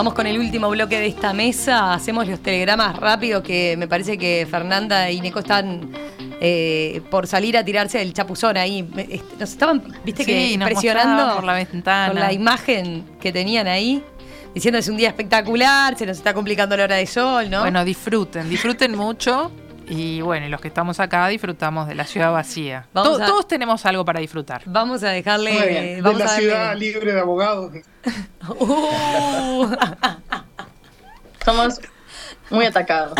Vamos con el último bloque de esta mesa. Hacemos los telegramas rápido que me parece que Fernanda y Nico están eh, por salir a tirarse del chapuzón ahí. Nos estaban, viste que impresionando por la ventana. Con la imagen que tenían ahí. Diciendo es un día espectacular, se nos está complicando la hora de sol, ¿no? Bueno, disfruten, disfruten mucho. Y bueno, los que estamos acá disfrutamos de la ciudad vacía. Todos tenemos algo para disfrutar. Vamos a dejarle. de la ciudad libre de abogados. Uh. Somos muy atacados.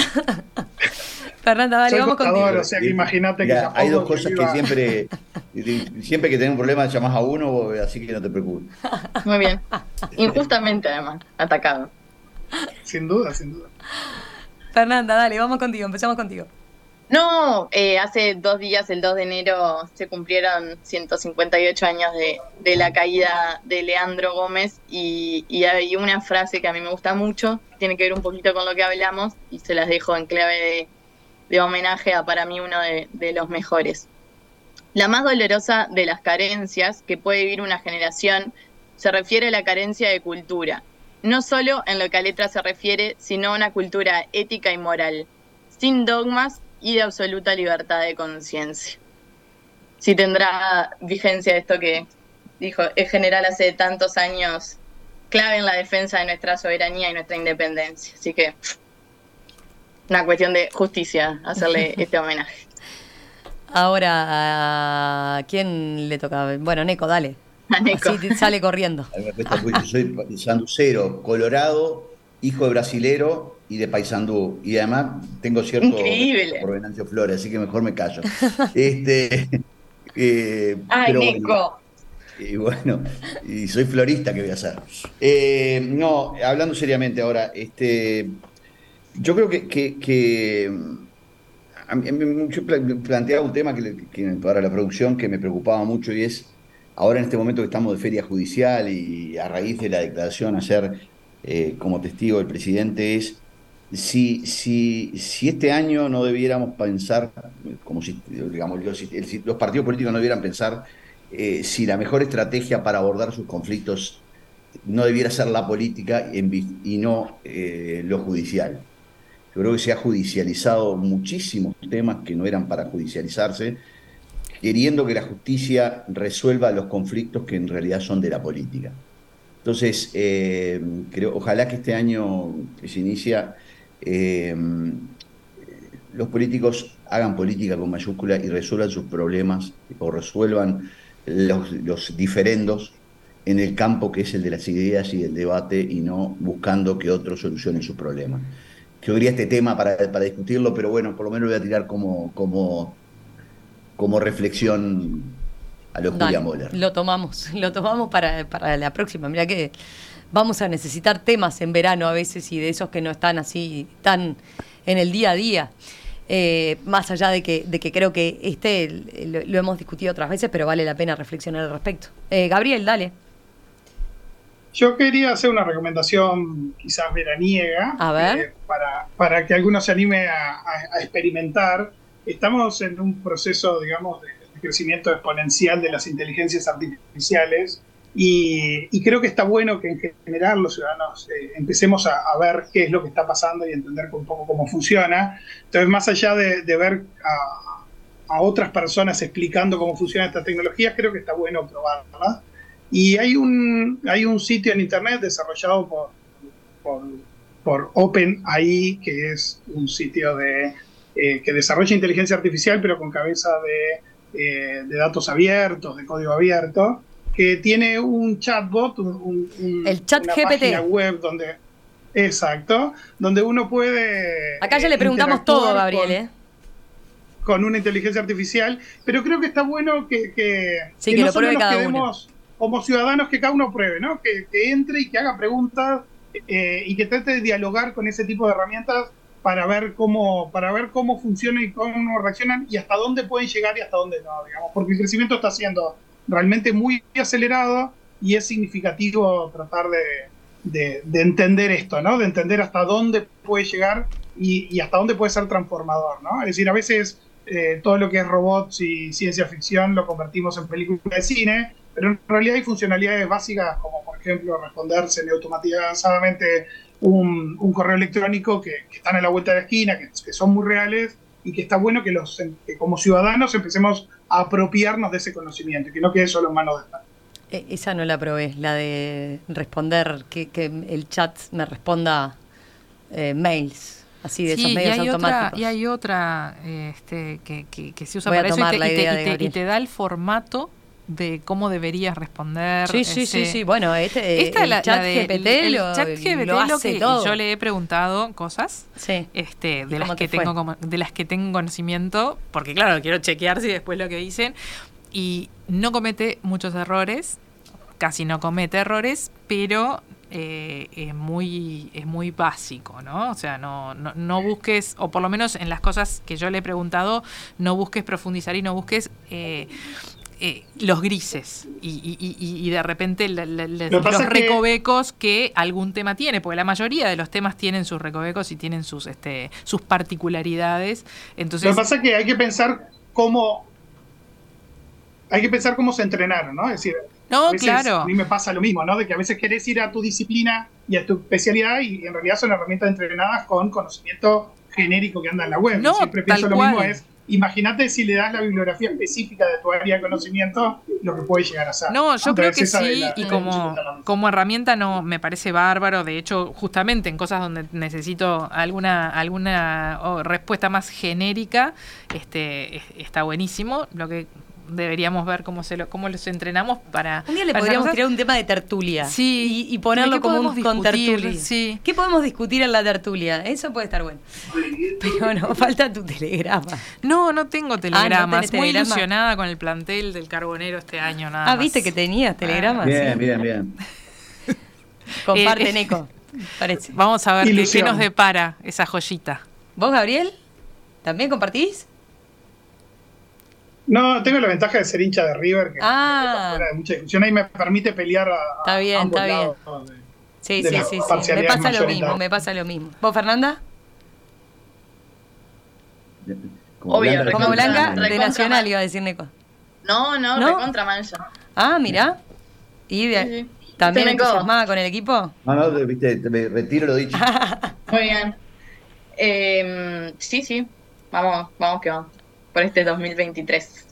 Fernanda, dale, vamos contigo. O sea que imagínate que hay dos cosas que siempre, siempre que tenés un problema llamás a uno, así que no te preocupes. Muy bien. Injustamente además, atacado. Sin duda, sin duda. Fernanda, dale, vamos contigo, empezamos contigo. No, eh, hace dos días, el 2 de enero, se cumplieron 158 años de, la caída de Leandro Gómez y, hay una frase que a mí me gusta mucho, tiene que ver un poquito con lo que hablamos y se las dejo en clave de, homenaje a para mí uno de, de los mejores. La más dolorosa de las carencias que puede vivir una generación se refiere a la carencia de cultura, no solo en lo que a letra se refiere, sino a una cultura ética y moral, sin dogmas y de absoluta libertad de conciencia. Si tendrá vigencia esto que dijo es general hace tantos años, clave en la defensa de nuestra soberanía y nuestra independencia. Así que una cuestión de justicia hacerle este homenaje. Ahora, ¿a quién le toca? Bueno, Neco, dale. A Neco. Así sale corriendo. Soy sanducero, colorado, hijo de brasilero y de Paysandú. Y además tengo cierto Increíble. por Venancio Flores, así que mejor me callo. este, eh, Ay, Nico. y bueno, y soy florista, ¿qué voy a hacer? Eh, no, hablando seriamente ahora, este, yo creo que, que, yo planteaba un tema que, para la producción que me preocupaba mucho y es, ahora en este momento que estamos de feria judicial y a raíz de la declaración ayer eh, como testigo del presidente es si, si, si este año no debiéramos pensar, como si, digamos, los, partidos políticos no debieran pensar eh, si la mejor estrategia para abordar sus conflictos no debiera ser la política y no eh, lo judicial. Yo creo que se ha judicializado muchísimos temas que no eran para judicializarse, queriendo que la justicia resuelva los conflictos que en realidad son de la política. Entonces, eh, creo, ojalá que este año que se inicia eh, los políticos hagan política con mayúscula y resuelvan sus problemas o resuelvan los, diferendos en el campo que es el de las ideas y del debate y no buscando que otros solucionen sus problemas. Yo quería este tema para, discutirlo, pero bueno, por lo menos lo voy a tirar como, como, como reflexión a los Julia Moller. Lo tomamos, lo tomamos para, para la próxima. Mira que vamos a necesitar temas en verano a veces y de esos que no están así tan en el día a día. Eh, más allá de que, de que creo que este lo, hemos discutido otras veces, pero vale la pena reflexionar al respecto. Eh, Gabriel, dale. Yo quería hacer una recomendación quizás veraniega a ver. Eh, para, para, que alguno se anime a, experimentar. Estamos en un proceso, digamos, de crecimiento exponencial de las inteligencias artificiales y, creo que está bueno que en general los ciudadanos eh, empecemos a, ver qué es lo que está pasando y entender un poco cómo funciona. Entonces, más allá de, ver a, otras personas explicando cómo funciona esta tecnología, creo que está bueno probarla. Y hay un, hay un sitio en Internet desarrollado por, por, por OpenAI, que es un sitio de, eh, que desarrolla inteligencia artificial, pero con cabeza de, eh, de datos abiertos, de código abierto que tiene un chatbot, un, el chat una GPT. página web donde, exacto, donde uno puede. Acá ya le preguntamos todo, Gabriel, ¿eh? con una inteligencia artificial, pero creo que está bueno que, que, sí, que, no solo nos quedemos como ciudadanos, que cada uno pruebe, ¿no? Que, entre y que haga preguntas eh, y que trate de dialogar con ese tipo de herramientas para ver cómo para ver cómo funciona y cómo reaccionan y hasta dónde pueden llegar y hasta dónde no, digamos, porque el crecimiento está siendo realmente muy acelerado y es significativo tratar de, entender esto, ¿no? De entender hasta dónde puede llegar y, hasta dónde puede ser transformador, ¿no? Es decir, a veces eh, todo lo que es robots y ciencia ficción lo convertimos en película de cine, pero en realidad hay funcionalidades básicas como, por ejemplo, responder semiautomatizadamente un, un correo electrónico que, están a la vuelta de la esquina, que, son muy reales y que está bueno que, los, como ciudadanos empecemos a apropiarnos de ese conocimiento y que no quede solo en manos de e, Esa no la probé, la de responder, que, que el chat me responda eh, mails. Así de esos medios y hay automáticos. Otra, y hay otra este, que, que, se usa para eso y te, da el formato de cómo deberías responder. Sí, sí, sí, sí. Bueno, este, Esta el, chat GPT lo, chat GPT lo, hace todo. yo le he preguntado cosas este, de las que tengo como, de las que tengo conocimiento, porque claro, quiero chequear si después lo que dicen y no comete muchos errores, casi no comete errores, pero eh, es muy es muy básico, ¿no? O sea, no, no, busques, o por lo menos en las cosas que yo le he preguntado, no busques profundizar y no busques eh, eh, los grises y, de repente los recovecos que algún tema tiene, porque la mayoría de los temas tienen sus recovecos y tienen sus este sus particularidades. Entonces, lo que pasa es que hay que pensar cómo hay que pensar cómo se entrenaron, ¿no? Es decir, no, claro. A mí me pasa lo mismo, ¿no? De que a veces querés ir a tu disciplina y a tu especialidad y en realidad son herramientas entrenadas con conocimiento genérico que anda en la web. No, Siempre pienso lo mismo es, imagínate si le das la bibliografía específica de tu área de conocimiento, lo que puede llegar a ser. No, yo creo que sí, y como, como herramienta no me parece bárbaro. De hecho, justamente en cosas donde necesito alguna, alguna respuesta más genérica, este está buenísimo. Lo que deberíamos ver cómo se lo, cómo los entrenamos para. Un día le podríamos tirar un tema de tertulia. Sí. Y, ponerlo como un con tertulia. Sí. ¿Qué podemos discutir en la tertulia? Eso puede estar bueno. Pero no, falta tu telegrama. No, no tengo telegramas. Muy ilusionada con el plantel del carbonero este año, nada. Ah, viste que tenías telegramas. Bien, bien, bien. Comparte, eh, Neco. Parece. Vamos a ver qué, qué nos depara esa joyita. ¿Vos, Gabriel? ¿También compartís? No, tengo la ventaja de ser hincha de River, que ah. de mucha discusión ahí me permite pelear a, está bien, está bien. sí, sí, sí, sí, Me pasa lo mismo, me pasa lo mismo. ¿Vos, Fernanda? Como Obvio, como Blanca, de Nacional iba a decir Neco. No, no, ¿No? recontra mancha. Ah, mira. ¿Y de, también entusiasmada con el equipo? No, no, viste, me retiro lo dicho. Muy bien. Eh, sí, sí, vamos, vamos que vamos por este 2023.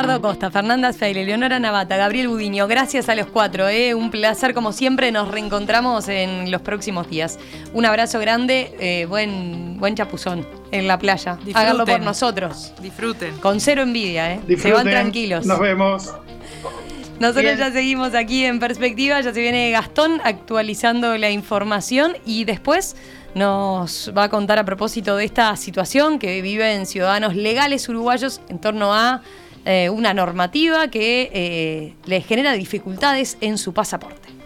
Leonardo Costa, Fernanda Feile, Leonora Navata, Gabriel Budiño, gracias a los cuatro, ¿eh? un placer como siempre, nos reencontramos en los próximos días. Un abrazo grande, eh, buen, buen chapuzón en la playa. Háganlo por nosotros. Disfruten. Con cero envidia, ¿eh? se van tranquilos. Nos vemos. Nosotros ya seguimos aquí en perspectiva, ya se viene Gastón actualizando la información y después nos va a contar a propósito de esta situación que viven ciudadanos legales uruguayos en torno a eh, una normativa que eh, les genera dificultades en su pasaporte.